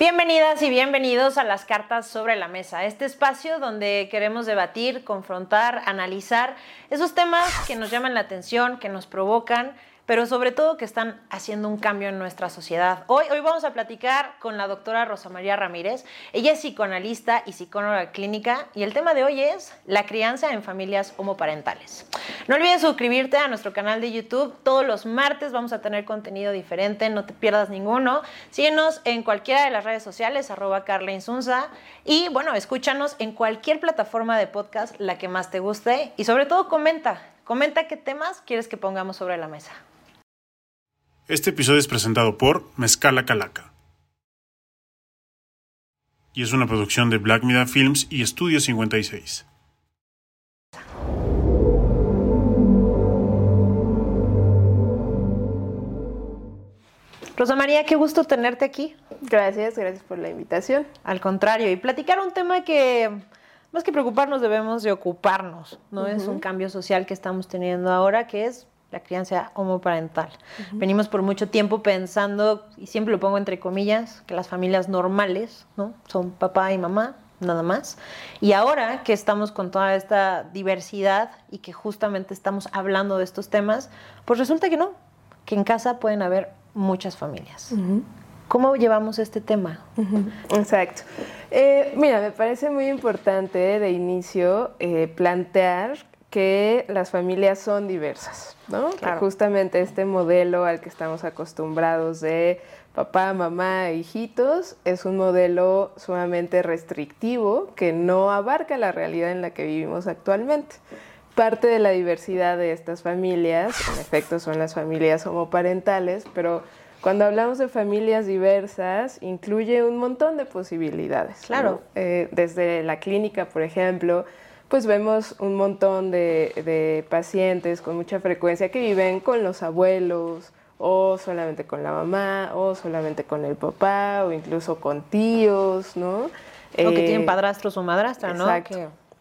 Bienvenidas y bienvenidos a las cartas sobre la mesa, este espacio donde queremos debatir, confrontar, analizar esos temas que nos llaman la atención, que nos provocan, pero sobre todo que están haciendo un cambio en nuestra sociedad. Hoy, hoy vamos a platicar con la doctora Rosa María Ramírez. Ella es psicoanalista y psicóloga clínica y el tema de hoy es la crianza en familias homoparentales. No olvides suscribirte a nuestro canal de YouTube. Todos los martes vamos a tener contenido diferente, no te pierdas ninguno. Síguenos en cualquiera de las redes sociales, arroba Carla Insunza. Y bueno, escúchanos en cualquier plataforma de podcast, la que más te guste. Y sobre todo comenta, comenta qué temas quieres que pongamos sobre la mesa. Este episodio es presentado por Mezcala Calaca. Y es una producción de Black Mida Films y Estudio 56. Rosa María, qué gusto tenerte aquí. Gracias, gracias por la invitación. Al contrario, y platicar un tema que más que preocuparnos debemos de ocuparnos, ¿no? Es un cambio social que estamos teniendo ahora, que es la crianza homoparental. Venimos por mucho tiempo pensando, y siempre lo pongo entre comillas, que las familias normales, ¿no? Son papá y mamá, nada más. Y ahora que estamos con toda esta diversidad y que justamente estamos hablando de estos temas, pues resulta que no, que en casa pueden haber muchas familias. ¿Cómo llevamos este tema? Exacto. Eh, mira, me parece muy importante de inicio eh, plantear que las familias son diversas, ¿no? Que justamente este modelo al que estamos acostumbrados de papá, mamá, hijitos, es un modelo sumamente restrictivo que no abarca la realidad en la que vivimos actualmente. Parte de la diversidad de estas familias, en efecto, son las familias homoparentales, pero cuando hablamos de familias diversas, incluye un montón de posibilidades. Claro. Eh, desde la clínica, por ejemplo, pues vemos un montón de, pacientes con mucha frecuencia que viven con los abuelos o solamente con la mamá o solamente con el papá o incluso con tíos, ¿no? O que tienen eh, padrastros o madrastra, ¿no?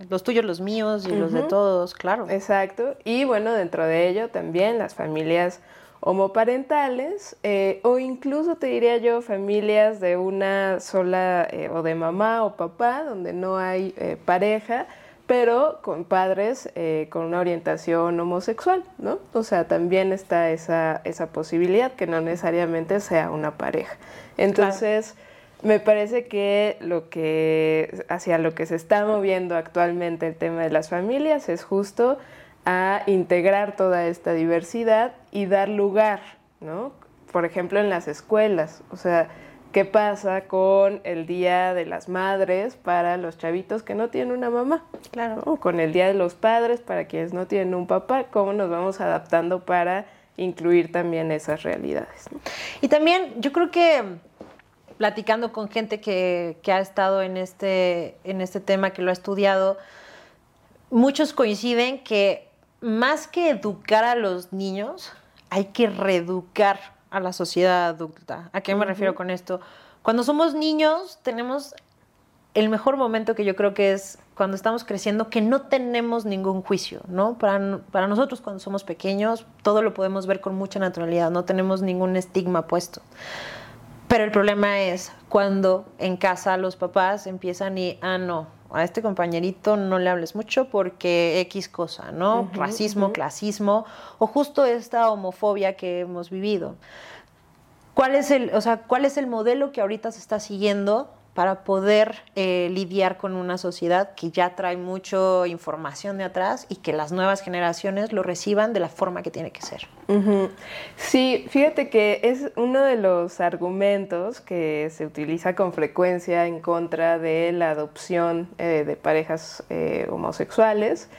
Los tuyos, los míos y los de todos, claro. Exacto. Y bueno, dentro de ello también las familias homoparentales eh, o incluso te diría yo familias de una sola eh, o de mamá o papá donde no hay pareja pero con padres eh, con una orientación homosexual, ¿no? O sea, también está esa, esa posibilidad que no necesariamente sea una pareja. Entonces, me parece que lo que hacia lo que se está moviendo actualmente el tema de las familias es justo a integrar toda esta diversidad y dar lugar, ¿no? Por ejemplo, en las escuelas, o sea, ¿Qué pasa con el Día de las Madres para los chavitos que no tienen una mamá? Claro. O con el Día de los Padres para quienes no tienen un papá. ¿Cómo nos vamos adaptando para incluir también esas realidades? Y también yo creo que platicando con gente que, que ha estado en este, en este tema, que lo ha estudiado, muchos coinciden que más que educar a los niños, hay que reeducar a la sociedad adulta. ¿A qué me refiero con esto? Cuando somos niños tenemos el mejor momento que yo creo que es cuando estamos creciendo, que no tenemos ningún juicio, ¿no? Para, para nosotros cuando somos pequeños, todo lo podemos ver con mucha naturalidad, no tenemos ningún estigma puesto. Pero el problema es cuando en casa los papás empiezan y, ah, no, a este compañerito no le hables mucho porque X cosa, ¿no? Racismo, clasismo o justo esta homofobia que hemos vivido. ¿Cuál es el, o sea, cuál es el modelo que ahorita se está siguiendo para poder eh, lidiar con una sociedad que ya trae mucha información de atrás y que las nuevas generaciones lo reciban de la forma que tiene que ser. Sí, fíjate que es uno de los argumentos que se utiliza con frecuencia en contra de la adopción eh, de parejas eh, homosexuales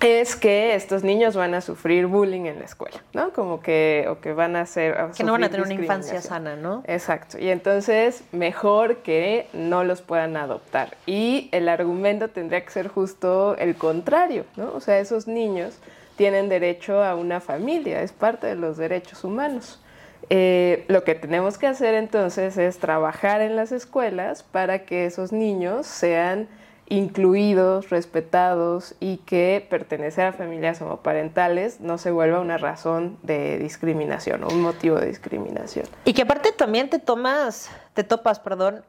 es que estos niños van a sufrir bullying en la escuela, ¿no? Como que, o que van a ser... que no van a tener una infancia sana, ¿no? Exacto. Y entonces, mejor que no los puedan adoptar. Y el argumento tendría que ser justo el contrario, ¿no? O sea, esos niños tienen derecho a una familia, es parte de los derechos humanos. Eh, lo que tenemos que hacer entonces es trabajar en las escuelas para que esos niños sean incluidos, respetados y que pertenecer a familias homoparentales no se vuelva una razón de discriminación o un motivo de discriminación. Y que aparte también te tomas, te topas, perdón,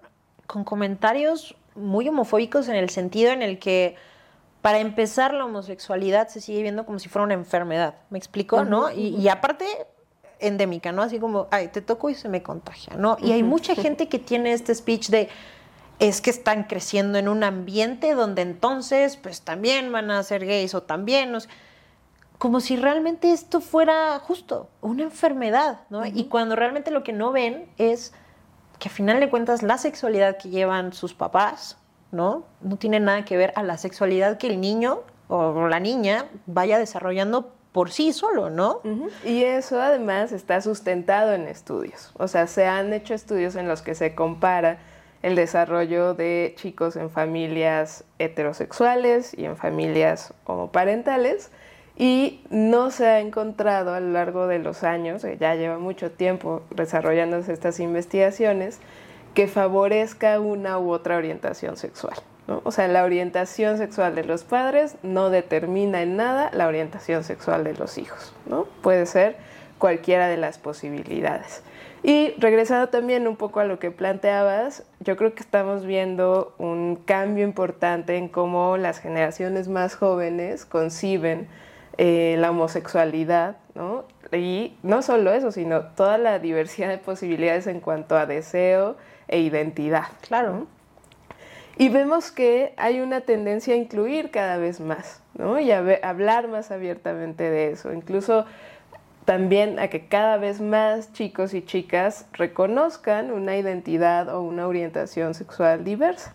con comentarios muy homofóbicos en el sentido en el que para empezar la homosexualidad se sigue viendo como si fuera una enfermedad, ¿me explico? ¿No? Y, y, aparte endémica, ¿no? Así como, ay, te toco y se me contagia, ¿no? Y hay mucha gente que tiene este speech de, es que están creciendo en un ambiente donde entonces pues también van a ser gays o también, no como si realmente esto fuera justo, una enfermedad, ¿no? Y cuando realmente lo que no ven es que a final de cuentas la sexualidad que llevan sus papás, ¿no? No tiene nada que ver a la sexualidad que el niño o la niña vaya desarrollando por sí solo, ¿no? Y eso además está sustentado en estudios. O sea, se han hecho estudios en los que se compara el desarrollo de chicos en familias heterosexuales y en familias homoparentales y no se ha encontrado a lo largo de los años, ya lleva mucho tiempo desarrollándose estas investigaciones, que favorezca una u otra orientación sexual. O sea, la orientación sexual de los padres no determina en nada la orientación sexual de los hijos. ¿no? Puede ser cualquiera de las posibilidades. Y regresando también un poco a lo que planteabas, yo creo que estamos viendo un cambio importante en cómo las generaciones más jóvenes conciben eh, la homosexualidad, ¿no? Y no solo eso, sino toda la diversidad de posibilidades en cuanto a deseo e identidad. Claro. Y vemos que hay una tendencia a incluir cada vez más, ¿no? Y a hablar más abiertamente de eso. Incluso también a que cada vez más chicos y chicas reconozcan una identidad o una orientación sexual diversa.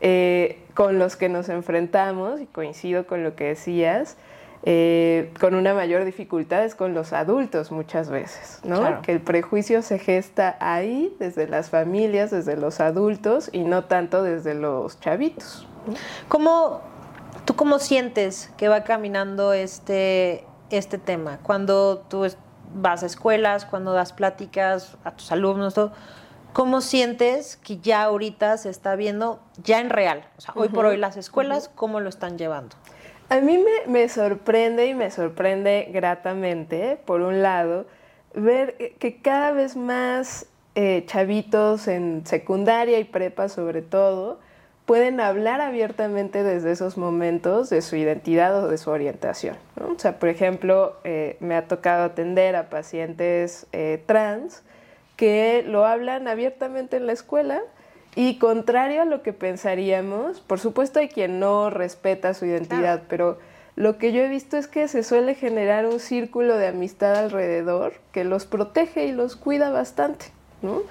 Eh, con los que nos enfrentamos, y coincido con lo que decías, eh, con una mayor dificultad es con los adultos muchas veces, ¿no? Que el prejuicio se gesta ahí, desde las familias, desde los adultos y no tanto desde los chavitos. ¿Cómo, ¿Tú cómo sientes que va caminando este, este tema? Cuando tú vas a escuelas, cuando das pláticas a tus alumnos, ¿cómo sientes que ya ahorita se está viendo ya en real? O sea, hoy por hoy las escuelas, ¿cómo lo están llevando? A mí me, sorprende y me sorprende gratamente, por un lado, ver que cada vez más eh, chavitos en secundaria y prepa sobre todo, pueden hablar abiertamente desde esos momentos de su identidad o de su orientación. O sea, por ejemplo, eh, me ha tocado atender a pacientes eh, trans que lo hablan abiertamente en la escuela y contrario a lo que pensaríamos, por supuesto hay quien no respeta su identidad, pero lo que yo he visto es que se suele generar un círculo de amistad alrededor que los protege y los cuida bastante, ¿no?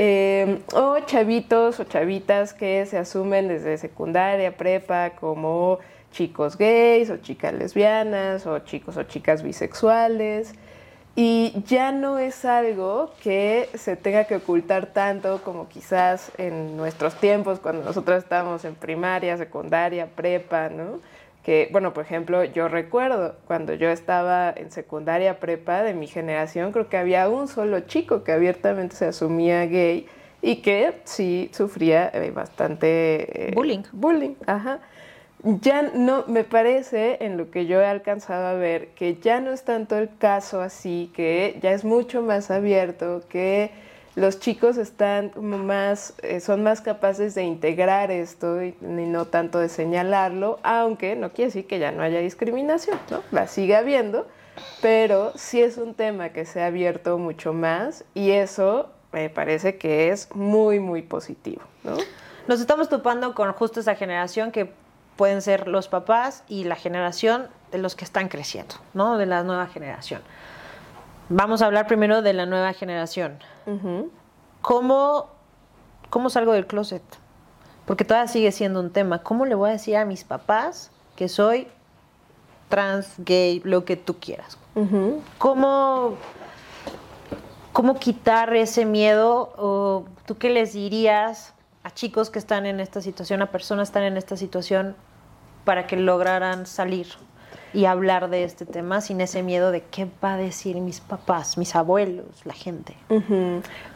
Eh, o chavitos o chavitas que se asumen desde secundaria, prepa, como chicos gays o chicas lesbianas o chicos o chicas bisexuales. Y ya no es algo que se tenga que ocultar tanto como quizás en nuestros tiempos, cuando nosotros estábamos en primaria, secundaria, prepa, ¿no? Que, bueno, por ejemplo, yo recuerdo cuando yo estaba en secundaria prepa de mi generación, creo que había un solo chico que abiertamente se asumía gay y que sí sufría eh, bastante eh, bullying. Bullying, ajá. Ya no, me parece, en lo que yo he alcanzado a ver, que ya no es tanto el caso así, que ya es mucho más abierto, que los chicos están más, eh, son más capaces de integrar esto y, no tanto de señalarlo, aunque no quiere decir que ya no haya discriminación, ¿no? La sigue habiendo, pero sí es un tema que se ha abierto mucho más y eso me parece que es muy, muy positivo, ¿no? Nos estamos topando con justo esa generación que pueden ser los papás y la generación de los que están creciendo, ¿no? De la nueva generación. Vamos a hablar primero de la nueva generación. ¿Cómo, ¿Cómo salgo del closet? Porque todavía sigue siendo un tema. ¿Cómo le voy a decir a mis papás que soy trans, gay, lo que tú quieras? ¿Cómo, ¿Cómo quitar ese miedo? ¿O tú qué les dirías a chicos que están en esta situación, a personas que están en esta situación, para que lograran salir? Y hablar de este tema sin ese miedo de qué va a decir mis papás, mis abuelos, la gente.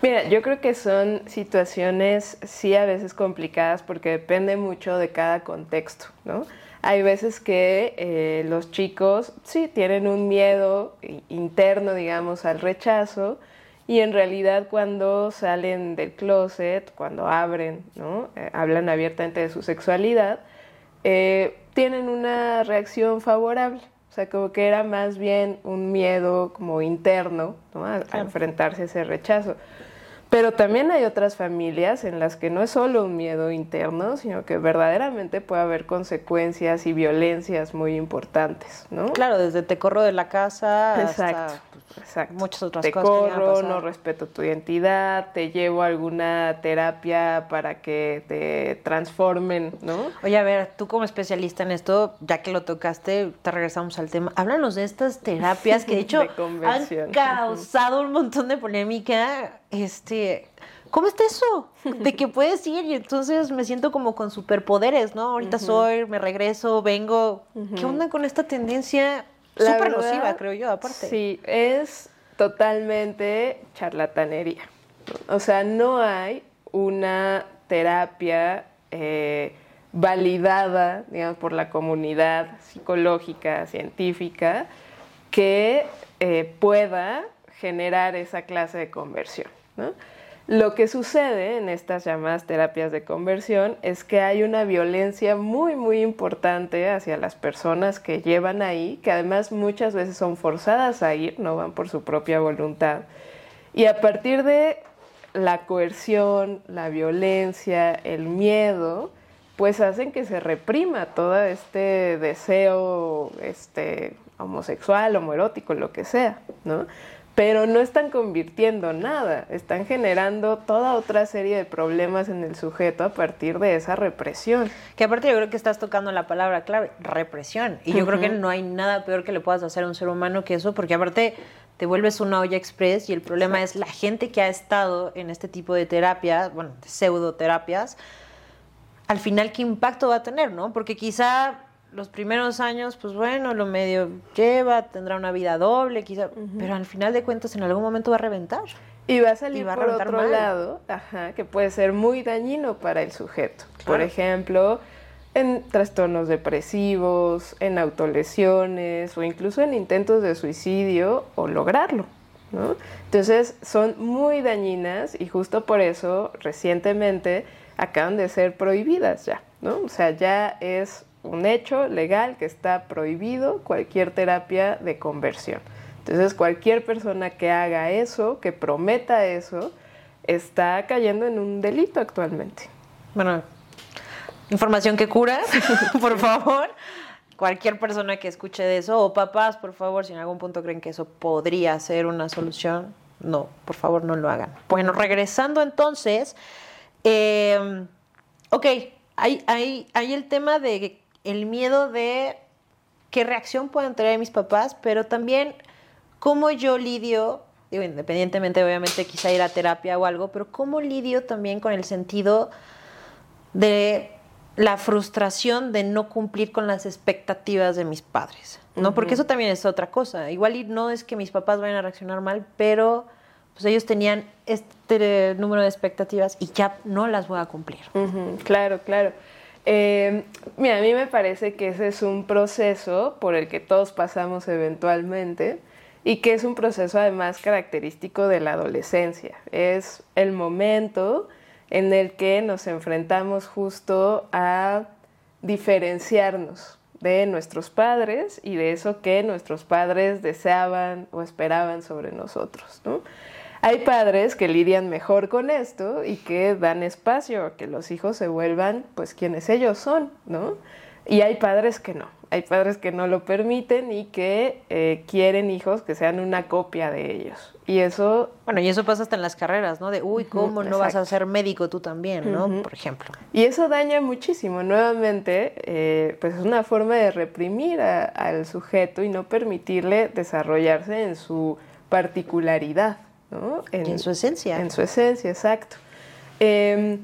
Mira, yo creo que son situaciones sí a veces complicadas porque depende mucho de cada contexto, ¿no? Hay veces que eh, los chicos sí tienen un miedo interno, digamos, al rechazo y en realidad cuando salen del closet, cuando abren, ¿no? Eh, hablan abiertamente de su sexualidad, eh, tienen una reacción favorable. O sea, como que era más bien un miedo como interno a, enfrentarse a ese rechazo. Pero también hay otras familias en las que no es solo un miedo interno, sino que verdaderamente puede haber consecuencias y violencias muy importantes, ¿no? Claro, desde te corro de la casa Exacto. hasta Exacto. Muchas otras te cosas. Te corro, no respeto tu identidad, te llevo a alguna terapia para que te transformen, ¿no? Oye, a ver, tú como especialista en esto, ya que lo tocaste, te regresamos al tema. Háblanos de estas terapias que de hecho han causado un montón de polémica. Este, ¿cómo está eso? De que puedes ir y entonces me siento como con superpoderes, ¿no? Ahorita soy, me regreso, vengo. ¿Qué onda con esta tendencia Súper nociva, creo yo, aparte. Sí, es totalmente charlatanería. O sea, no hay una terapia eh, validada, digamos, por la comunidad psicológica, científica, que eh, pueda generar esa clase de conversión. ¿no? Lo que sucede en estas llamadas terapias de conversión es que hay una violencia muy, muy importante hacia las personas que llevan ahí, que además muchas veces son forzadas a ir, no van por su propia voluntad. Y a partir de la coerción, la violencia, el miedo, pues hacen que se reprima todo este deseo este, homosexual, homoerótico, lo que sea, ¿no? Pero no están convirtiendo nada, están generando toda otra serie de problemas en el sujeto a partir de esa represión. Que aparte yo creo que estás tocando la palabra clave, represión. Y yo creo que no hay nada peor que le puedas hacer a un ser humano que eso, porque aparte te vuelves una olla express y el problema es la gente que ha estado en este tipo de terapias, bueno, pseudoterapias, al final qué impacto va a tener, ¿no? Porque quizá los primeros años, pues bueno, lo medio lleva, tendrá una vida doble, quizá, pero al final de cuentas en algún momento va a reventar. Y va a salir por otro lado, ajá, que puede ser muy dañino para el sujeto. Por ejemplo, en trastornos depresivos, en autolesiones o incluso en intentos de suicidio o lograrlo. ¿no? Entonces son muy dañinas y justo por eso recientemente acaban de ser prohibidas ya. ¿no? O sea, ya es un hecho legal que está prohibido cualquier terapia de conversión. Entonces, cualquier persona que haga eso, que prometa eso, está cayendo en un delito actualmente. Bueno, información que cura, por favor. Cualquier persona que escuche de eso, o papás, por favor, si en algún punto creen que eso podría ser una solución, no, por favor, no lo hagan. Bueno, regresando entonces, eh, ok, hay, hay, hay el tema de el miedo de qué reacción puedan tener mis papás, pero también cómo yo lidio, independientemente obviamente quizá ir a terapia o algo, pero cómo lidio también con el sentido de la frustración de no cumplir con las expectativas de mis padres, ¿no? Porque eso también es otra cosa. Igual no es que mis papás vayan a reaccionar mal, pero pues ellos tenían este número de expectativas y ya no las voy a cumplir. Claro, claro. Eh, mira, a mí me parece que ese es un proceso por el que todos pasamos eventualmente y que es un proceso además característico de la adolescencia. Es el momento en el que nos enfrentamos justo a diferenciarnos de nuestros padres y de eso que nuestros padres deseaban o esperaban sobre nosotros. ¿no? Hay padres que lidian mejor con esto y que dan espacio a que los hijos se vuelvan pues quienes ellos son, ¿no? Y hay padres que no, hay padres que no lo permiten y que eh, quieren hijos que sean una copia de ellos. Y eso... Bueno, y eso pasa hasta en las carreras, ¿no? De, uy, ¿cómo no vas a ser médico tú también, ¿no? Por ejemplo. Y eso daña muchísimo. Nuevamente, eh, pues es una forma de reprimir al sujeto y no permitirle desarrollarse en su particularidad. En, su esencia. En su esencia, exacto. Em,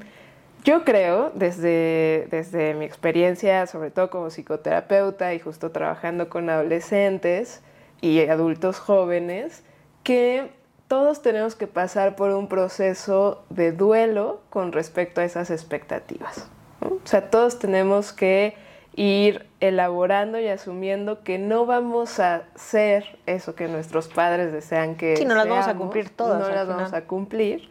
Yo creo, desde, desde mi experiencia, sobre todo como psicoterapeuta y justo trabajando con adolescentes y adultos jóvenes, que todos tenemos que pasar por un proceso de duelo con respecto a esas expectativas. O sea, todos tenemos que ir elaborando y asumiendo que no vamos a ser eso que nuestros padres desean que sí, no las vamos a cumplir todas. No las vamos a cumplir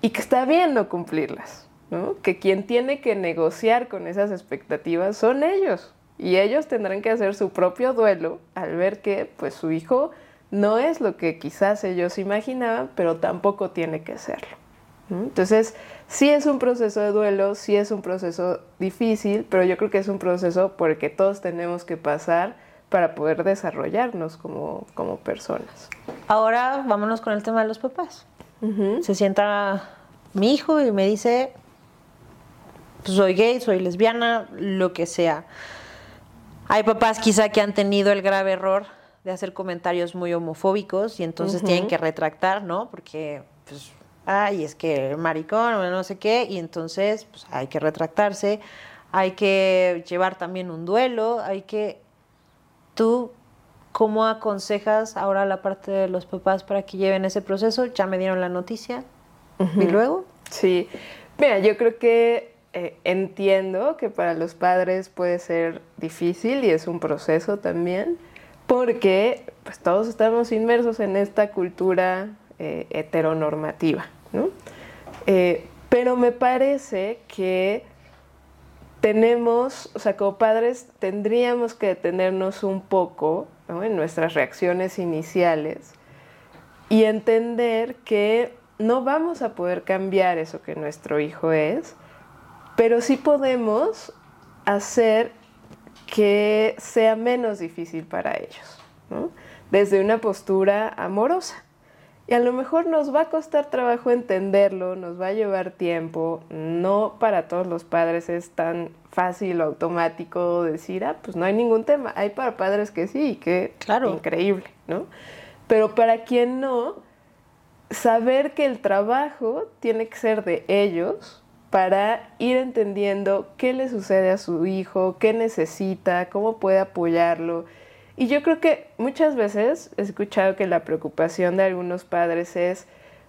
y que está bien no cumplirlas, ¿no? Que quien tiene que negociar con esas expectativas son ellos y ellos tendrán que hacer su propio duelo al ver que pues su hijo no es lo que quizás ellos imaginaban, pero tampoco tiene que serlo. Entonces, sí es un proceso de duelo, sí es un proceso difícil, pero yo creo que es un proceso por el que todos tenemos que pasar para poder desarrollarnos como, como personas. Ahora vámonos con el tema de los papás. Se sienta mi hijo y me dice, pues, soy gay, soy lesbiana, lo que sea. Hay papás quizá que han tenido el grave error de hacer comentarios muy homofóbicos y entonces tienen que retractar, ¿no? Porque, pues, ay, es que maricón o no sé qué, y entonces pues, hay que retractarse, hay que llevar también un duelo, hay que... ¿Tú cómo aconsejas ahora la parte de los papás para que lleven ese proceso? Ya me dieron la noticia. ¿Y luego? Sí, mira, yo creo que eh, entiendo que para los padres puede ser difícil y es un proceso también porque pues todos estamos inmersos en esta cultura eh, heteronormativa, Eh, pero me parece que tenemos, o sea, como padres tendríamos que detenernos un poco en nuestras reacciones iniciales y entender que no vamos a poder cambiar eso que nuestro hijo es, pero sí podemos hacer que sea menos difícil para ellos, desde una postura amorosa. Y a lo mejor nos va a costar trabajo entenderlo, nos va a llevar tiempo, no para todos los padres es tan fácil o automático decir, ah, pues no hay ningún tema, hay para padres que sí, que claro. increíble, ¿no? Pero para quien no, saber que el trabajo tiene que ser de ellos, para ir entendiendo qué le sucede a su hijo, qué necesita, cómo puede apoyarlo. Y yo creo que muchas veces he escuchado que la preocupación de algunos padres es,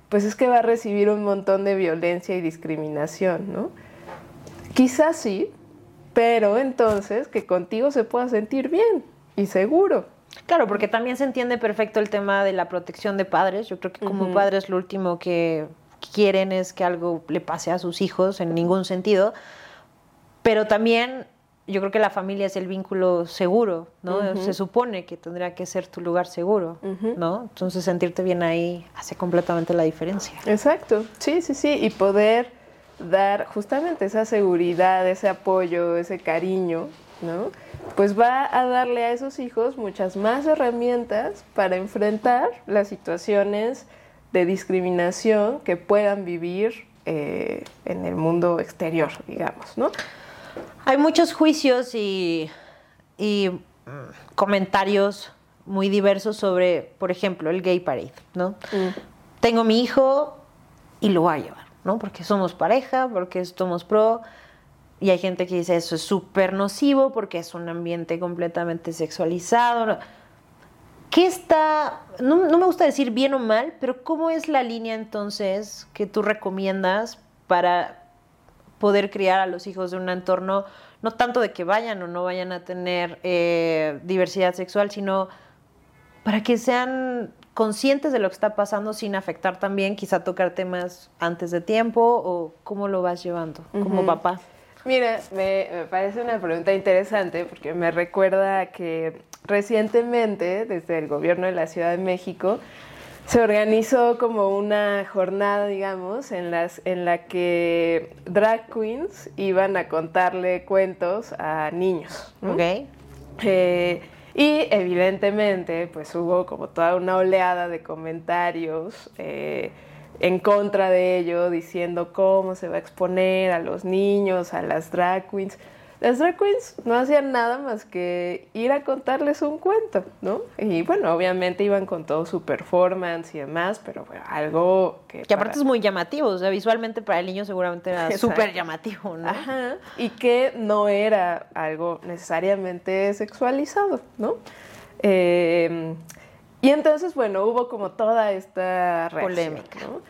pues es que va a recibir un montón de violencia y discriminación, ¿no? Quizás sí, pero entonces que contigo se pueda sentir bien y seguro. Claro, porque también se entiende perfecto el tema de la protección de padres. Yo creo que como padres lo último que quieren es que algo le pase a sus hijos en ningún sentido, pero también yo creo que la familia es el vínculo seguro, ¿no? Se supone que tendría que ser tu lugar seguro, ¿no? Entonces sentirte bien ahí hace completamente la diferencia. Exacto, sí, sí, sí, y poder dar justamente esa seguridad, ese apoyo, ese cariño, ¿no? Pues va a darle a esos hijos muchas más herramientas para enfrentar las situaciones de discriminación que puedan vivir eh, en el mundo exterior, digamos, ¿no? Hay muchos juicios y, y comentarios muy diversos sobre, por ejemplo, el gay parade, ¿no? Mm. Tengo mi hijo y lo voy a llevar, ¿no? Porque somos pareja, porque somos pro, y hay gente que dice eso es súper nocivo porque es un ambiente completamente sexualizado. ¿Qué está, no, me gusta decir bien o mal, pero cómo es la línea entonces que tú recomiendas para poder criar a los hijos de un entorno, no tanto de que vayan o no vayan a tener eh, diversidad sexual, sino para que sean conscientes de lo que está pasando sin afectar también, quizá tocar temas antes de tiempo o cómo lo vas llevando como papá? Mira, me, me, parece una pregunta interesante porque me recuerda que recientemente, desde el gobierno de la Ciudad de México, se organizó como una jornada, digamos, en, las, en la que drag queens iban a contarle cuentos a niños. Eh, y evidentemente, pues hubo como toda una oleada de comentarios eh, en contra de ello, diciendo cómo se va a exponer a los niños, a las drag queens. Las drag queens no hacían nada más que ir a contarles un cuento, ¿no? Y bueno, obviamente iban con todo su performance y demás, pero bueno, algo que... Que aparte es muy llamativo, o sea, visualmente para el niño seguramente era súper llamativo, ¿no? Ajá, y que no era algo necesariamente sexualizado, ¿no? Eh, y entonces, bueno, hubo como toda esta polémica. ¿no?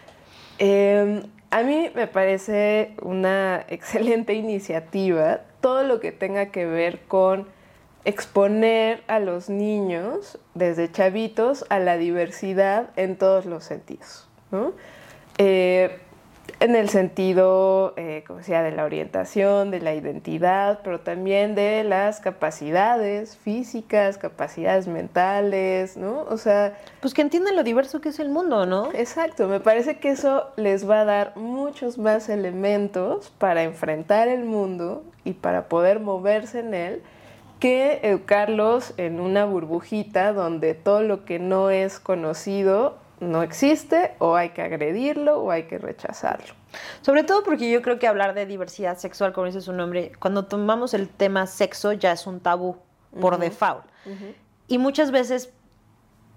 Eh, a mí me parece una excelente iniciativa todo lo que tenga que ver con exponer a los niños desde chavitos a la diversidad en todos los sentidos. ¿no? Eh, en el sentido, eh, como decía, de la orientación, de la identidad, pero también de las capacidades físicas, capacidades mentales, ¿no? O sea... Pues que entiendan lo diverso que es el mundo, ¿no? Exacto, me parece que eso les va a dar muchos más elementos para enfrentar el mundo y para poder moverse en él que educarlos en una burbujita donde todo lo que no es conocido no existe o hay que agredirlo o hay que rechazarlo. Sobre todo porque yo creo que hablar de diversidad sexual, como dice su nombre, cuando tomamos el tema sexo ya es un tabú por default. Y muchas veces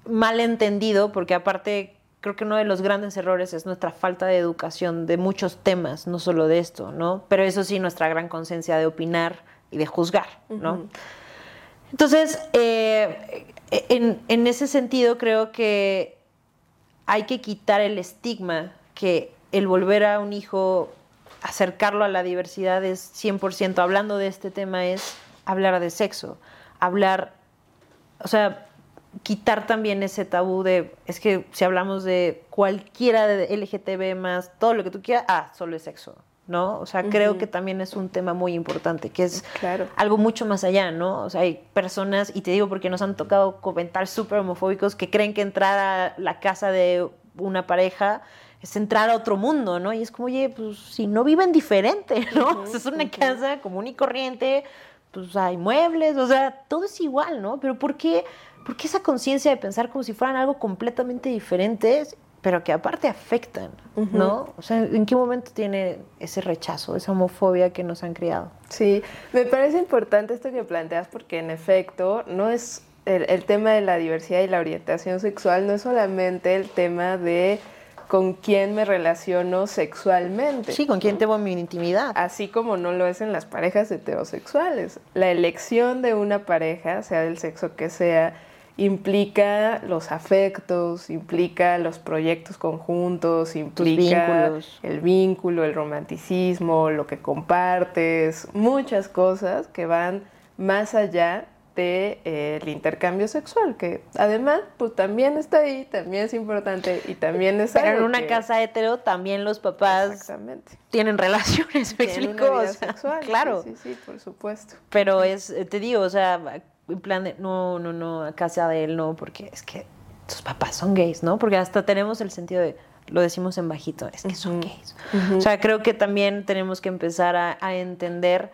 mal entendido, porque aparte creo que uno de los grandes errores es nuestra falta de educación de muchos temas, no solo de esto, ¿no? Pero eso sí, nuestra gran conciencia de opinar y de juzgar, ¿no? Entonces, eh, en, en ese sentido creo que hay que quitar el estigma que el volver a un hijo, acercarlo a la diversidad es 100%, hablando de este tema, es hablar de sexo, hablar, o sea, quitar también ese tabú de, es que si hablamos de cualquiera de LGTB más, todo lo que tú quieras, ah, solo es sexo, ¿no? O sea, creo que también es un tema muy importante, que es algo mucho más allá, ¿no? O sea, hay personas, y te digo porque nos han tocado comentarios súper homofóbicos, que creen que entrar a la casa de una pareja es entrar a otro mundo, ¿no? Y es como, oye, pues si no viven diferente, ¿no? es una casa común y corriente, pues hay muebles, o sea, todo es igual, ¿no? Pero ¿por qué, por qué esa conciencia de pensar como si fueran algo completamente diferente, pero que aparte afectan, ¿no? O sea, ¿en qué momento tiene ese rechazo, esa homofobia que nos han criado? Sí, me parece importante esto que planteas porque en efecto no es el, el tema de la diversidad y la orientación sexual, no es solamente el tema de con quién me relaciono sexualmente. Sí, con quién tengo mi intimidad. Así como no lo es en las parejas heterosexuales. La elección de una pareja, sea del sexo que sea, implica los afectos, implica los proyectos conjuntos, implica el vínculo, el romanticismo, lo que compartes, muchas cosas que van más allá del eh, intercambio sexual, que además pues también está ahí, también es importante y también es Pero en una casa hetero también los papás tienen relaciones, ¿me explico? sexual, claro. Sí, sí, por supuesto. Pero es, te digo, o sea, en plan de, no, no, no, a casa de él no, porque es que tus papás son gays, ¿no? Porque hasta tenemos el sentido de, lo decimos en bajito, es que son gays. O sea, creo que también tenemos que empezar a, a entender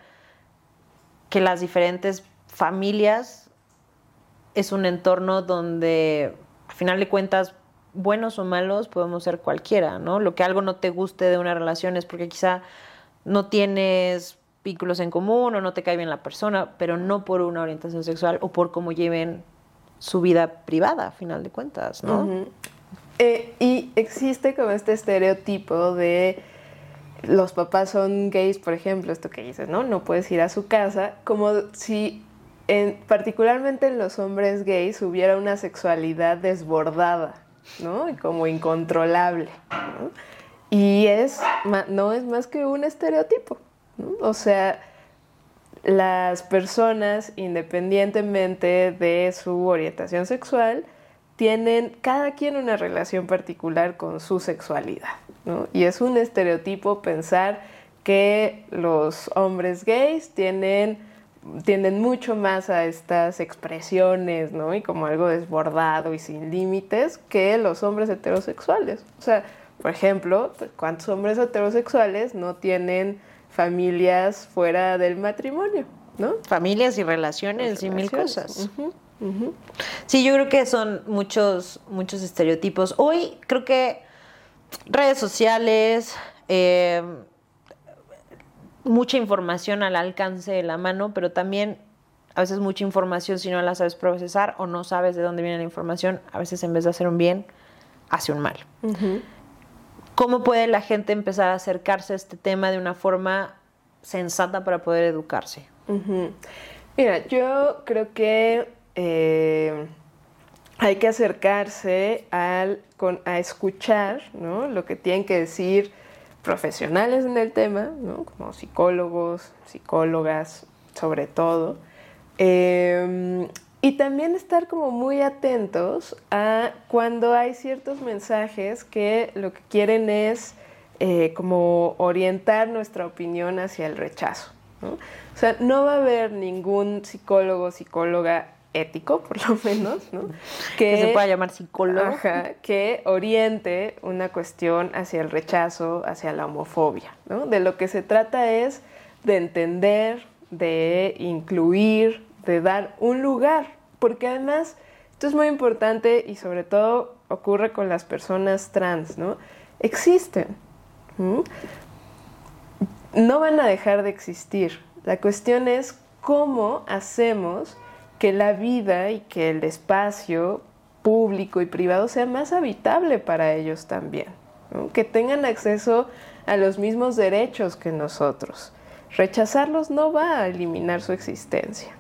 que las diferentes familias es un entorno donde, al final de cuentas, buenos o malos, podemos ser cualquiera, ¿no? Lo que algo no te guste de una relación es porque quizá no tienes vínculos en común o no te cae bien la persona, pero no por una orientación sexual o por cómo lleven su vida privada, a final de cuentas, ¿no? Eh, y existe como este estereotipo de los papás son gays, por ejemplo, esto que dices, ¿no? No puedes ir a su casa, como si en, particularmente en los hombres gays hubiera una sexualidad desbordada, ¿no? Y como incontrolable. Y es, no es más que un estereotipo. O sea, las personas, independientemente de su orientación sexual, tienen cada quien una relación particular con su sexualidad. ¿no? Y es un estereotipo pensar que los hombres gays tienen tienden mucho más a estas expresiones, ¿no? Y como algo desbordado y sin límites que los hombres heterosexuales. O sea, por ejemplo, ¿cuántos hombres heterosexuales no tienen familias fuera del matrimonio, ¿no? Familias y relaciones y mil cosas. Sí, yo creo que son muchos, muchos estereotipos. Hoy creo que redes sociales, eh, mucha información al alcance de la mano, pero también a veces mucha información si no la sabes procesar o no sabes de dónde viene la información, a veces en vez de hacer un bien, hace un mal. ¿Cómo puede la gente empezar a acercarse a este tema de una forma sensata para poder educarse? Mira, yo creo que eh, hay que acercarse al, a escuchar lo que tienen que decir profesionales en el tema, como psicólogos, psicólogas, sobre todo. Em, y también estar como muy atentos a cuando hay ciertos mensajes que lo que quieren es eh, como orientar nuestra opinión hacia el rechazo. O sea, no va a haber ningún psicólogo, psicóloga ético, por lo menos, que, se pueda llamar psicólogo, que oriente una cuestión hacia el rechazo, hacia la homofobia. De lo que se trata es de entender, de incluir, de dar un lugar, porque además esto es muy importante y sobre todo ocurre con las personas trans, ¿no? Existen. No van a dejar de existir. La cuestión es cómo hacemos que la vida y que el espacio público y privado sea más habitable para ellos también, que tengan acceso a los mismos derechos que nosotros. Rechazarlos no va a eliminar su existencia.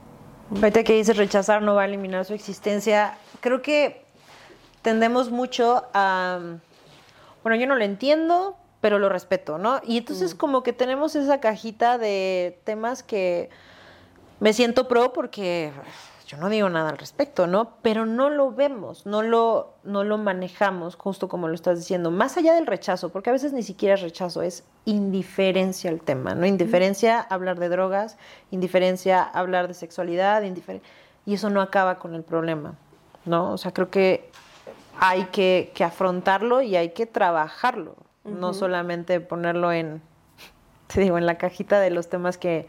Ahorita que dices rechazar no va a eliminar su existencia, creo que tendemos mucho a... Bueno, yo no lo entiendo, pero lo respeto, ¿no? Y entonces mm. como que tenemos esa cajita de temas que me siento pro porque yo no digo nada al respecto, ¿no? Pero no lo vemos, no lo, no lo manejamos, justo como lo estás diciendo, más allá del rechazo, porque a veces ni siquiera es rechazo, es indiferencia al tema, ¿no? Indiferencia hablar de drogas, indiferencia hablar de sexualidad, y eso no acaba con el problema, ¿no? O sea, creo que hay que, afrontarlo y hay que trabajarlo, no solamente ponerlo en, te digo, en la cajita de los temas que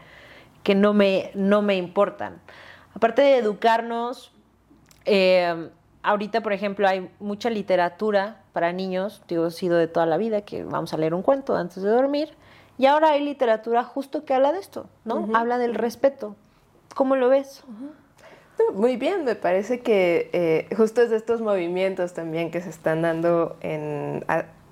que no me, no me importan. Aparte de educarnos, eh, ahorita, por ejemplo, hay mucha literatura para niños, digo, ha sido de toda la vida, que vamos a leer un cuento antes de dormir, y ahora hay literatura justo que habla de esto, ¿no? Habla del respeto. ¿Cómo lo ves? Muy bien, me parece que eh, justo es de estos movimientos también que se están dando en,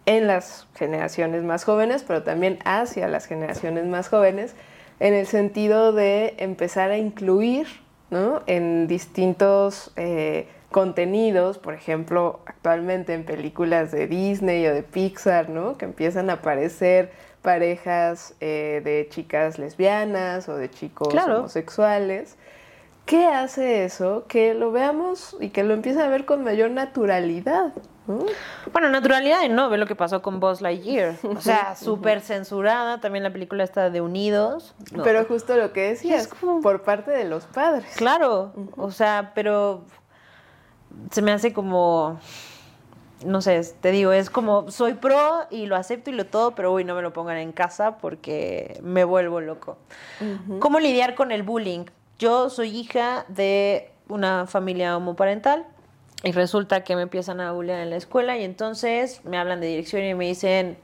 en las generaciones más jóvenes, pero también hacia las generaciones más jóvenes, en el sentido de empezar a incluir en distintos eh, contenidos, por ejemplo, actualmente en películas de Disney o de Pixar, ¿no? que empiezan a aparecer parejas eh, de chicas lesbianas o de chicos homosexuales. ¿Qué hace eso? Que lo veamos y que lo empiecen a ver con mayor naturalidad. Bueno, naturalidad no, ve lo que pasó con Buzz Lightyear. O sea, súper censurada. También la película está de Unidos. Pero justo lo que decías, por parte de los padres. Claro, o sea, pero se me hace como no sé, te digo, es como soy pro y lo acepto y lo todo, pero uy, no me lo pongan en casa porque me vuelvo loco. ¿Cómo lidiar con el bullying? Yo soy hija de una familia homoparental y resulta que me empiezan a bullear en la escuela y entonces me hablan de dirección y me dicen,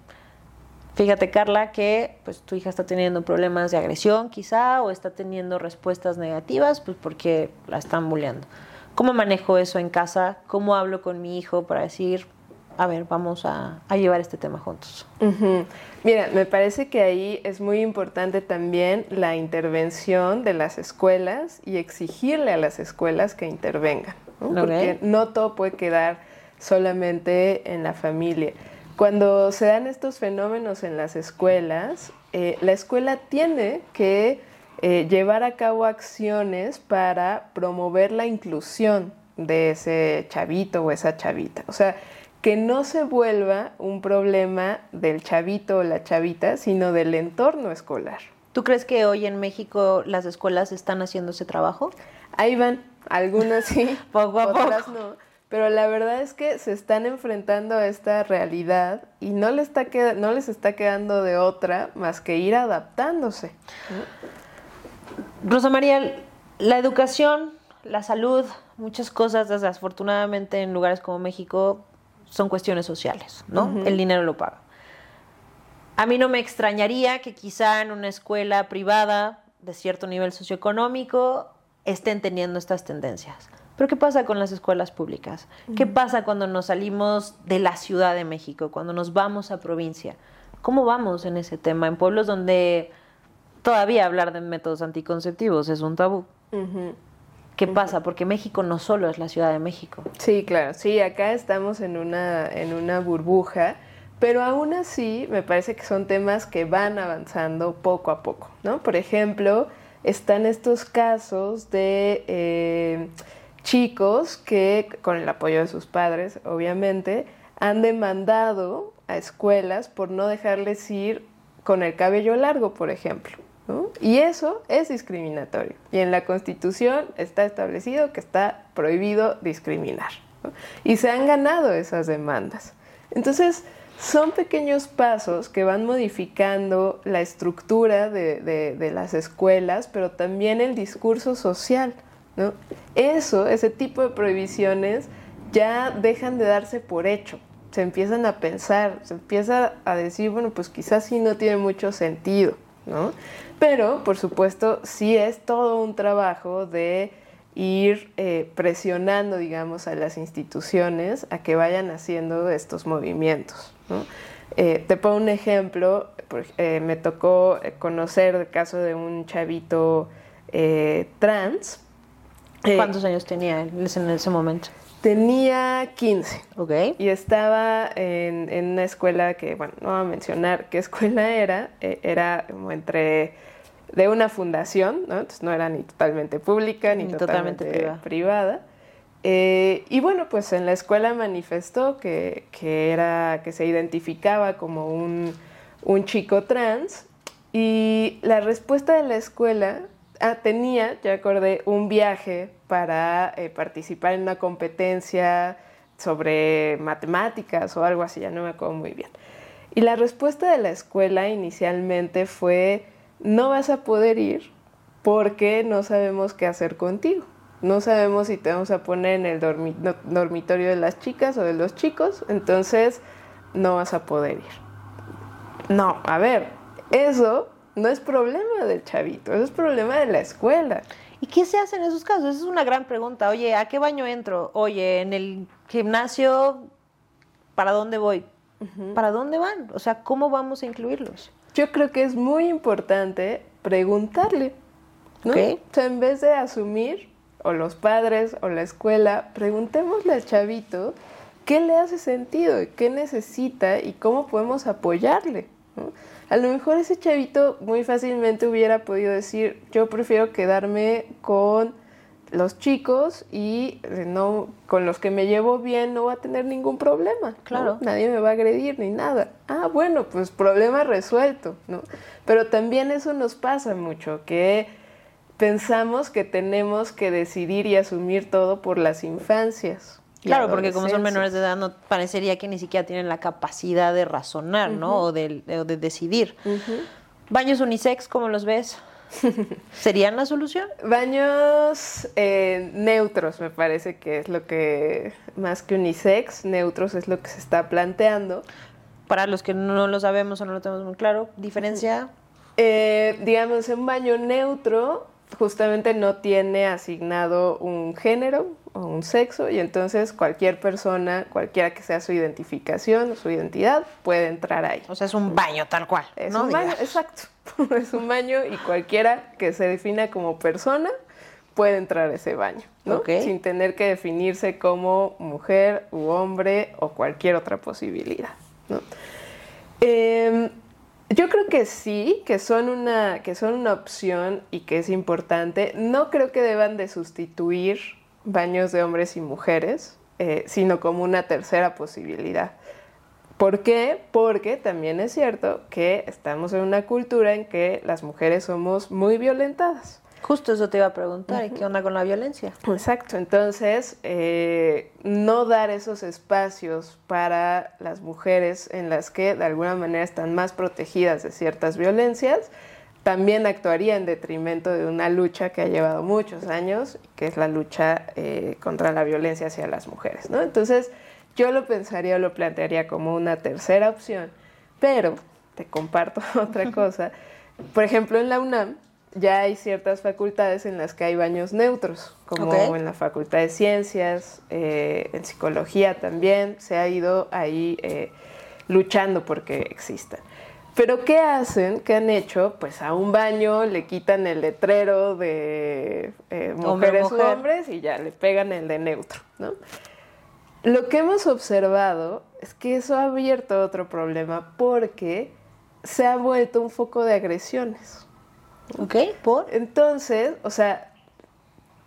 fíjate Carla que pues tu hija está teniendo problemas de agresión quizá o está teniendo respuestas negativas pues porque la están bulleando. ¿Cómo manejo eso en casa? ¿Cómo hablo con mi hijo para decir, a ver, vamos a, llevar este tema juntos? Mira, me parece que ahí es muy importante también la intervención de las escuelas y exigirle a las escuelas que intervengan. Porque no todo puede quedar solamente en la familia. Cuando se dan estos fenómenos en las escuelas, eh, la escuela tiene que eh, llevar a cabo acciones para promover la inclusión de ese chavito o esa chavita. O sea, que no se vuelva un problema del chavito o la chavita, sino del entorno escolar. ¿Tú crees que hoy en México las escuelas están haciendo ese trabajo? Ahí van, algunas sí, poco a otras no. Pero la verdad es que se están enfrentando a esta realidad y no, les está no les está quedando de otra más que ir adaptándose. Rosa María, la educación, la salud, muchas cosas, desafortunadamente en lugares como México, son cuestiones sociales, ¿no? El dinero lo paga. A mí no me extrañaría que quizá en una escuela privada de cierto nivel socioeconómico estén teniendo estas tendencias. Pero ¿qué pasa con las escuelas públicas? ¿Qué pasa cuando nos salimos de la Ciudad de México, cuando nos vamos a provincia? ¿Cómo vamos en ese tema? En pueblos donde todavía hablar de métodos anticonceptivos es un tabú. ¿Qué pasa? Porque México no solo es la Ciudad de México. Sí, claro. Sí, acá estamos en una, en una burbuja, pero aún así me parece que son temas que van avanzando poco a poco, ¿no? Por ejemplo, están estos casos de eh, chicos que, con el apoyo de sus padres, obviamente, han demandado a escuelas por no dejarles ir con el cabello largo, por ejemplo. Y eso es discriminatorio. Y en la Constitución está establecido que está prohibido discriminar. Y se han ganado esas demandas. Entonces, son pequeños pasos que van modificando la estructura de, las escuelas, pero también el discurso social. Eso, ese tipo de prohibiciones, ya dejan de darse por hecho. Se empiezan a pensar, se empieza a decir, bueno, pues quizás sí no tiene mucho sentido. ¿no? Pero, por supuesto, sí es todo un trabajo de ir eh, presionando, digamos, a las instituciones a que vayan haciendo estos movimientos. Eh, te pongo un ejemplo, eh, me tocó conocer el caso de un chavito trans. ¿Cuántos años tenía él en ese momento? Tenía 15. Ok. Y estaba en, en, una escuela que, bueno, no voy a mencionar qué escuela era, eh, era como entre de una fundación, ¿no? Entonces no era ni totalmente pública ni, totalmente, privada. Eh, y bueno, pues en la escuela manifestó que, era, que se identificaba como un, un chico trans y la respuesta de la escuela ah, tenía, ya acordé, un viaje para eh, participar en una competencia sobre matemáticas o algo así, ya no me acuerdo muy bien. Y la respuesta de la escuela inicialmente fue, no vas a poder ir porque no sabemos qué hacer contigo. No sabemos si te vamos a poner en el dormitorio de las chicas o de los chicos, entonces no vas a poder ir. No, a ver, eso no es problema del chavito, eso es problema de la escuela. ¿Y qué se hace en esos casos? Esa es una gran pregunta. Oye, ¿a qué baño entro? Oye, en el gimnasio, ¿para dónde voy? ¿Para dónde van? O sea, ¿cómo vamos a incluirlos? Yo creo que es muy importante preguntarle, ¿no? O sea, en vez de asumir, o los padres, o la escuela, preguntémosle al chavito qué le hace sentido, qué necesita y cómo podemos apoyarle. ¿no? A lo mejor ese chavito muy fácilmente hubiera podido decir, yo prefiero quedarme con los chicos y eh, no con los que me llevo bien no va a tener ningún problema. Claro. Nadie me va a agredir ni nada. Ah, bueno, pues problema resuelto, ¿no? Pero también eso nos pasa mucho, que pensamos que tenemos que decidir y asumir todo por las infancias. Claro, porque como son menores de edad, no parecería que ni siquiera tienen la capacidad de razonar, ¿no? O de, decidir. ¿Baños unisex, cómo los ves? ¿Serían la solución? Baños eh, neutros, me parece que es lo que, más que unisex, neutros es lo que se está planteando. Para los que no lo sabemos o no lo tenemos muy claro, ¿diferencia? Eh, digamos, un baño neutro justamente no tiene asignado un género o un sexo y entonces cualquier persona, cualquiera que sea su identificación o su identidad, puede entrar ahí. O sea, es un baño tal cual. Es un baño, exacto. es un baño y cualquiera que se defina como persona puede entrar a ese baño, ¿no? Sin tener que definirse como mujer u hombre o cualquier otra posibilidad, ¿no? Em, yo creo que sí, que son, una, que son una opción y que es importante. No creo que deban de sustituir baños de hombres y mujeres, eh, sino como una tercera posibilidad. ¿Por qué? Porque también es cierto que estamos en una cultura en que las mujeres somos muy violentadas. Justo eso te iba a preguntar, ¿y qué onda con la violencia? Exacto, entonces eh, no dar esos espacios para las mujeres en las que de alguna manera están más protegidas de ciertas violencias, también actuaría en detrimento de una lucha que ha llevado muchos años, que es la lucha eh, contra la violencia hacia las mujeres. ¿no? Entonces, yo lo pensaría o lo plantearía como una tercera opción, pero te comparto otra cosa. Por ejemplo, en la UNAM ya hay ciertas facultades en las que hay baños neutros, como en la Facultad de Ciencias, eh, en Psicología también, se ha ido ahí eh, luchando porque existan. Pero ¿qué hacen? ¿Qué han hecho? Pues a un baño le quitan el letrero de eh, mujeres o hombres y ya le pegan el de neutro, ¿no? Lo que hemos observado es que eso ha abierto otro problema porque se ha vuelto un foco de agresiones. ¿Ok? ¿Por? Entonces, o sea,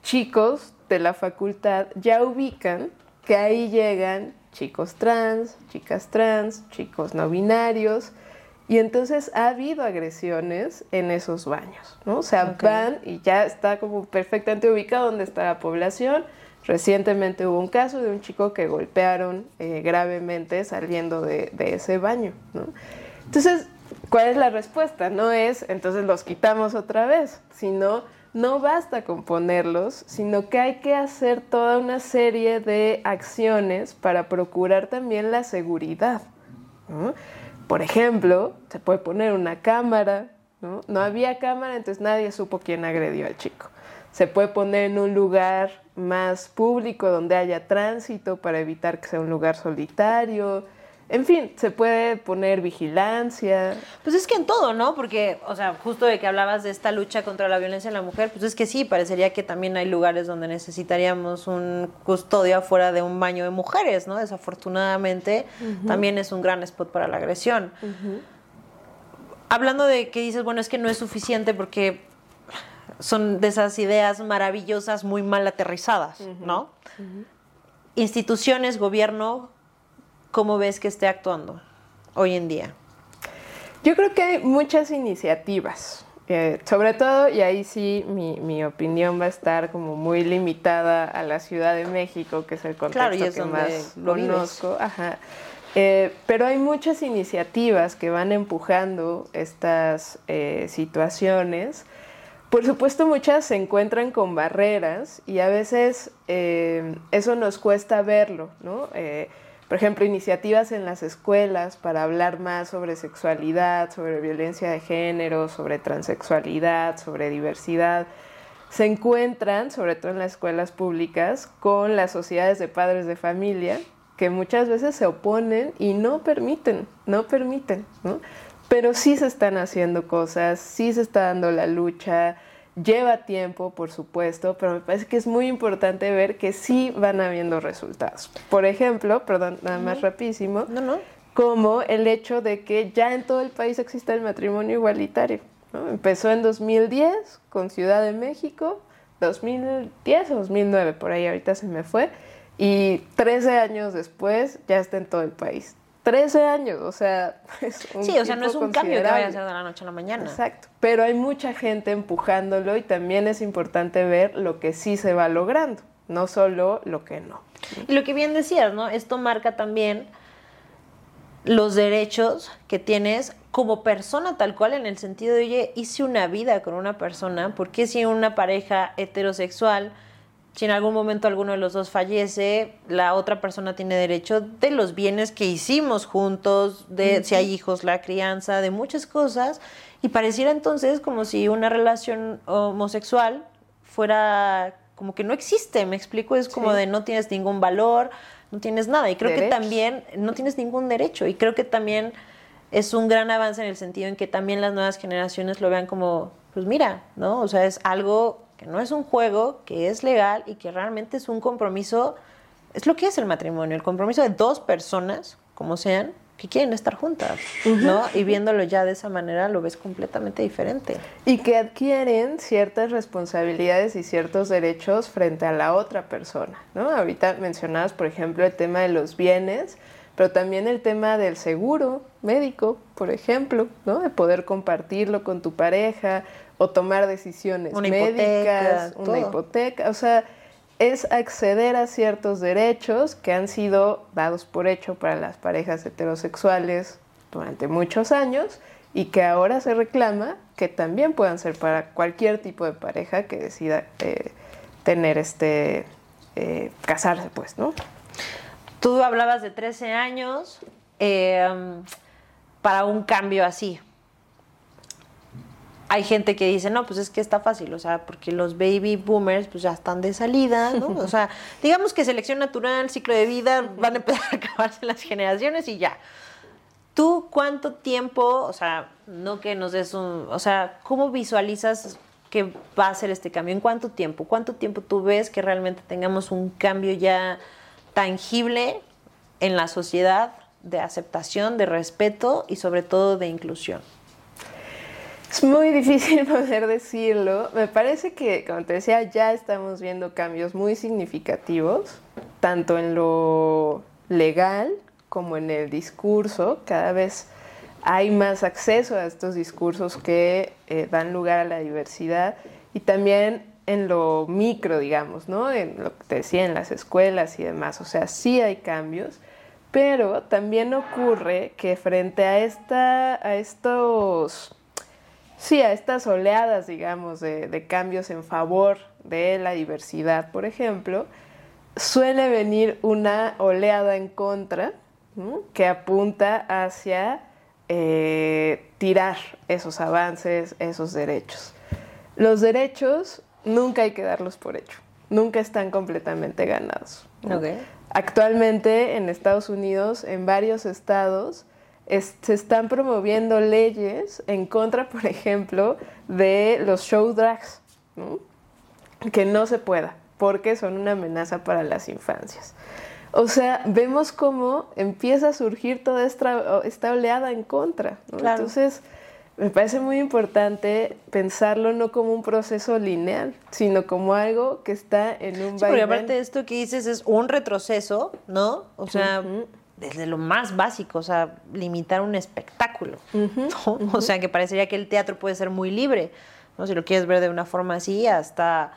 chicos de la facultad ya ubican que ahí llegan chicos trans, chicas trans, chicos no binarios, y entonces ha habido agresiones en esos baños, ¿no? O sea, van y ya está como perfectamente ubicado donde está la población. Recientemente hubo un caso de un chico que golpearon eh, gravemente saliendo de, de, ese baño, ¿no? Entonces, ¿cuál es la respuesta? No es, entonces los quitamos otra vez, sino no basta con ponerlos, sino que hay que hacer toda una serie de acciones para procurar también la seguridad. Por ejemplo, se puede poner una cámara, ¿no? No había cámara, entonces nadie supo quién agredió al chico. Se puede poner en un lugar más público donde haya tránsito para evitar que sea un lugar solitario. En fin, se puede poner vigilancia. Pues es que en todo, ¿no? Porque, o sea, justo de que hablabas de esta lucha contra la violencia en la mujer, pues es que sí, parecería que también hay lugares donde necesitaríamos un custodio afuera de un baño de mujeres, ¿no? Desafortunadamente, también es un gran spot para la agresión. Hablando de que dices, bueno, es que no es suficiente porque son de esas ideas maravillosas muy mal aterrizadas, ¿no? Instituciones, gobierno, ¿cómo ves que esté actuando hoy en día? Yo creo que hay muchas iniciativas, eh, sobre todo, y ahí sí mi, opinión va a estar como muy limitada a la Ciudad de México, que es el contexto que más conozco. Eh, pero hay muchas iniciativas que van empujando estas eh, situaciones. Por supuesto, muchas se encuentran con barreras y a veces eso nos cuesta verlo, ¿no? Por ejemplo, iniciativas en las escuelas para hablar más sobre sexualidad, sobre violencia de género, sobre transexualidad, sobre diversidad, se encuentran, sobre todo en las escuelas públicas, con las sociedades de padres de familia, que muchas veces se oponen y no permiten, no permiten. Pero sí se están haciendo cosas, sí se está dando la lucha, Lleva tiempo, por supuesto, pero me parece que es muy importante ver que sí van habiendo resultados. Por ejemplo, perdón, nada más rapidísimo, como el hecho de que ya en todo el país existe el matrimonio igualitario. Empezó en 2010 con Ciudad de México, 2010 o 2009, por ahí ahorita se me fue, y 13 años después ya está en todo el país. 13 años, o sea, es un Sí, o sea, no es un cambio que vaya a ser de la noche a la mañana. Exacto, pero hay mucha gente empujándolo y también es importante ver lo que sí se va logrando, no solo lo que no. Y lo que bien decías, ¿no? Esto marca también los derechos que tienes como persona tal cual en el sentido de, oye, hice una vida con una persona, ¿por qué si una pareja heterosexual si en algún momento alguno de los dos fallece, la otra persona tiene derecho de los bienes que hicimos juntos, de si hay hijos, la crianza, de muchas cosas. Y pareciera entonces como si una relación homosexual fuera como que no existe, me explico, es como de no tienes ningún valor, no tienes nada. Y creo que también no tienes ningún derecho. Y creo que también es un gran avance en el sentido en que también las nuevas generaciones lo vean como, pues mira, ¿no? O sea, es algo que no es un juego, que es legal y que realmente es un compromiso, es lo que es el matrimonio, el compromiso de dos personas, como sean, que quieren estar juntas, ¿no? Y viéndolo ya de esa manera lo ves completamente diferente. Y que adquieren ciertas responsabilidades y ciertos derechos frente a la otra persona, ¿no? Ahorita mencionabas, por ejemplo, el tema de los bienes, pero también el tema del seguro médico, por ejemplo, ¿no? De poder compartirlo con tu pareja o tomar decisiones médicas, una hipoteca, o sea, es acceder a ciertos derechos que han sido dados por hecho para las parejas heterosexuales durante muchos años y que ahora se reclama que también puedan ser para cualquier tipo de pareja que decida eh, tener este, eh, casarse, pues, ¿no? Tú hablabas de 13 años. Eh, para un cambio así? Hay gente que dice, no, pues es que está fácil, o sea, porque los baby boomers pues ya están de salida, ¿no? O sea, digamos que selección natural, ciclo de vida, van a empezar a acabarse las generaciones y ya. ¿Tú cuánto tiempo, o sea, no que nos des un, o sea, cómo visualizas que va a ser este cambio? ¿En cuánto tiempo? ¿Cuánto tiempo tú ves que realmente tengamos un cambio ya tangible en la sociedad de aceptación, de respeto y sobre todo de inclusión? Es muy difícil poder decirlo. Me parece que, como te decía, ya estamos viendo cambios muy significativos, tanto en lo legal como en el discurso. Cada vez hay más acceso a estos discursos que eh, dan lugar a la diversidad y también en lo micro, digamos, ¿no? En lo que te decía, en las escuelas y demás. O sea, sí hay cambios, pero también ocurre que frente a, esta, a estos, sí, a estas oleadas, digamos, de, de cambios en favor de la diversidad, por ejemplo, suele venir una oleada en contra que apunta hacia eh, tirar esos avances, esos derechos. Los derechos nunca hay que darlos por hecho, nunca están completamente ganados. Actualmente en Estados Unidos, en varios estados, se están promoviendo leyes en contra, por ejemplo, de los show drags, que no se pueda, porque son una amenaza para las infancias. O sea, vemos cómo empieza a surgir toda esta, esta oleada en contra. Entonces, me parece muy importante pensarlo no como un proceso lineal, sino como algo que está en un sí, Porque aparte de esto que dices es un retroceso, ¿no? O sea, desde lo más básico, o sea, limitar un espectáculo. O sea, que parecería que el teatro puede ser muy libre, ¿no? Si lo quieres ver de una forma así, hasta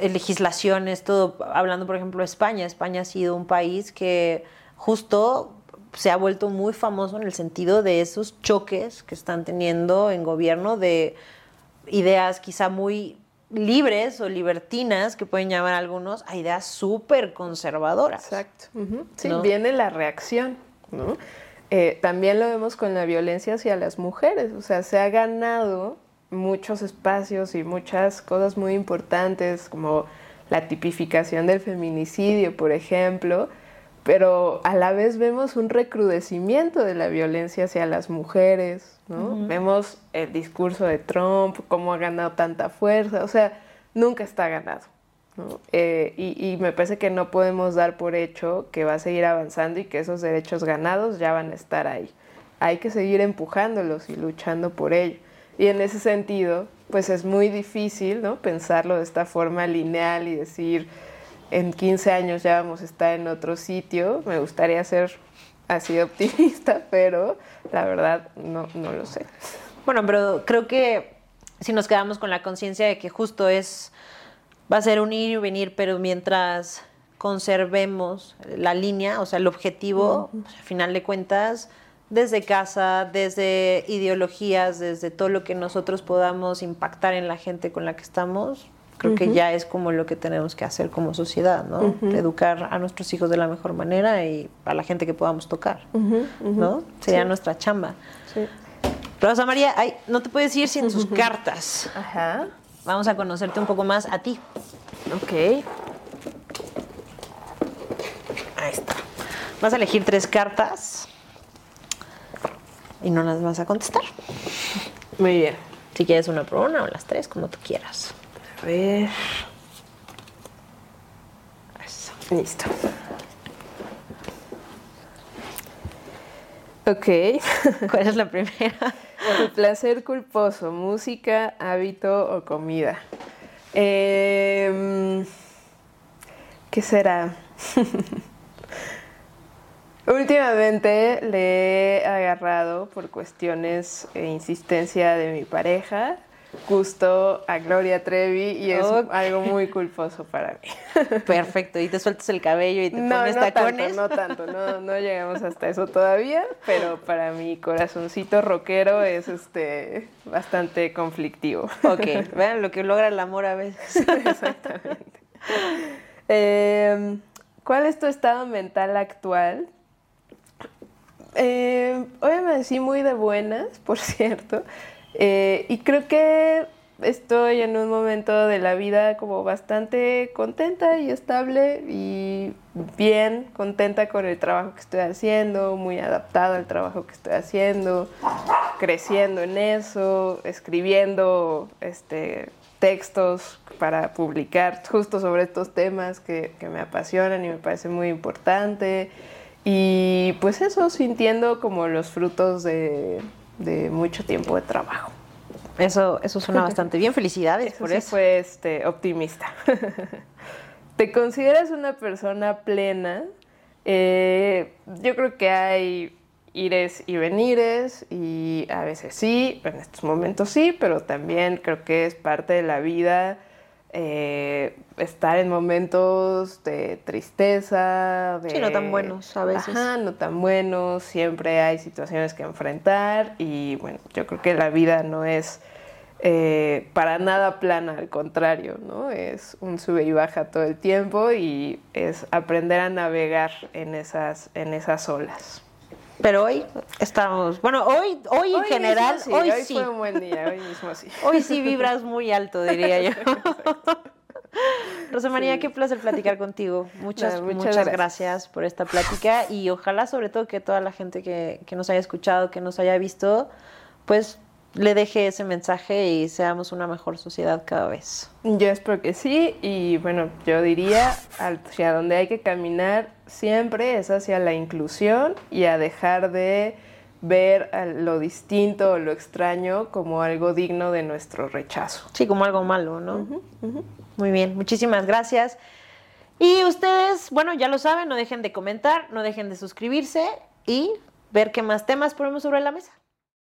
legislaciones, todo, hablando por ejemplo de España, España ha sido un país que justo se ha vuelto muy famoso en el sentido de esos choques que están teniendo en gobierno de ideas quizá muy libres o libertinas, que pueden llamar algunos, a ideas súper conservadoras. Exacto. Sí, viene la reacción. Eh, también lo vemos con la violencia hacia las mujeres, o sea, se ha ganado muchos espacios y muchas cosas muy importantes como la tipificación del feminicidio, por ejemplo, pero a la vez vemos un recrudecimiento de la violencia hacia las mujeres, ¿no? Vemos el discurso de Trump, cómo ha ganado tanta fuerza, o sea, nunca está ganado. Eh, y, y, me parece que no podemos dar por hecho que va a seguir avanzando y que esos derechos ganados ya van a estar ahí. Hay que seguir empujándolos y luchando por ello. Y en ese sentido, pues es muy difícil, ¿no? Pensarlo de esta forma lineal y decir, en 15 años ya vamos a estar en otro sitio. Me gustaría ser así optimista, pero la verdad no, no lo sé. Bueno, pero creo que si nos quedamos con la conciencia de que justo es, va a ser un ir y venir, pero mientras conservemos la línea, o sea, el objetivo, pues, al final de cuentas, desde casa, desde ideologías, desde todo lo que nosotros podamos impactar en la gente con la que estamos, creo que ya es como lo que tenemos que hacer como sociedad, ¿no? Educar a nuestros hijos de la mejor manera y a la gente que podamos tocar, ¿no? Sería nuestra chamba. Sí. Rosa María, ay, no te puedes ir sin sus cartas. Ajá. Vamos a conocerte un poco más a ti. Ok. Ahí está. Vas a elegir tres cartas y no las vas a contestar. Muy bien. Si quieres una por una o las tres, como tú quieras. A ver. Eso. Listo. Ok. ¿Cuál es la primera? Placer culposo, música, hábito o comida. Em, ¿Qué será? Últimamente le he agarrado por cuestiones e insistencia de mi pareja gusto a Gloria Trevi y es algo muy culposo para mí. Perfecto, y te sueltas el cabello y te no, pones no tacones. Tanto, no tanto, no, no llegamos hasta eso todavía, pero para mi corazoncito rockero es este bastante conflictivo. Ok, vean lo que logra el amor a veces. Exactamente. Em, ¿Cuál es tu estado mental actual Eh, hoy amanecí muy de buenas, por cierto. Eh, y creo que estoy en un momento de la vida como bastante contenta y estable y bien contenta con el trabajo que estoy haciendo, muy adaptada al trabajo que estoy haciendo, creciendo en eso, escribiendo este, textos para publicar justo sobre estos temas que, que me apasionan y me parece muy importante. Y pues eso, sintiendo como los frutos de, de mucho tiempo de trabajo. Eso, eso suena bastante bien. Felicidades Eso por sí eso. fue este, optimista. ¿Te consideras una persona plena? Eh, yo creo que hay ires y venires y a veces sí, en estos momentos sí, pero también creo que es parte de la vida eh, estar en momentos de tristeza, de... Sí, no tan buenos a veces. Ajá, no tan buenos, siempre hay situaciones que enfrentar y bueno, yo creo que la vida no es eh, para nada plana, al contrario, ¿no? Es un sube y baja todo el tiempo y es aprender a navegar en esas, en esas olas. Pero hoy estamos, bueno, hoy, hoy, en general, sí, hoy hoy sí. fue un buen día, hoy mismo sí. Hoy sí vibras muy alto, diría yo. Rosa María, qué placer platicar contigo. Muchas muchas, gracias. gracias. por esta plática y ojalá sobre todo que toda la gente que, que nos haya escuchado, que nos haya visto, pues le deje ese mensaje y seamos una mejor sociedad cada vez. Yo espero que sí y bueno, yo diría hacia donde hay que caminar siempre es hacia la inclusión y a dejar de ver lo distinto o lo extraño como algo digno de nuestro rechazo. Sí, como algo malo, ¿no? Muy bien, muchísimas gracias. Y ustedes, bueno, ya lo saben, no dejen de comentar, no dejen de suscribirse y ver qué más temas ponemos sobre la mesa.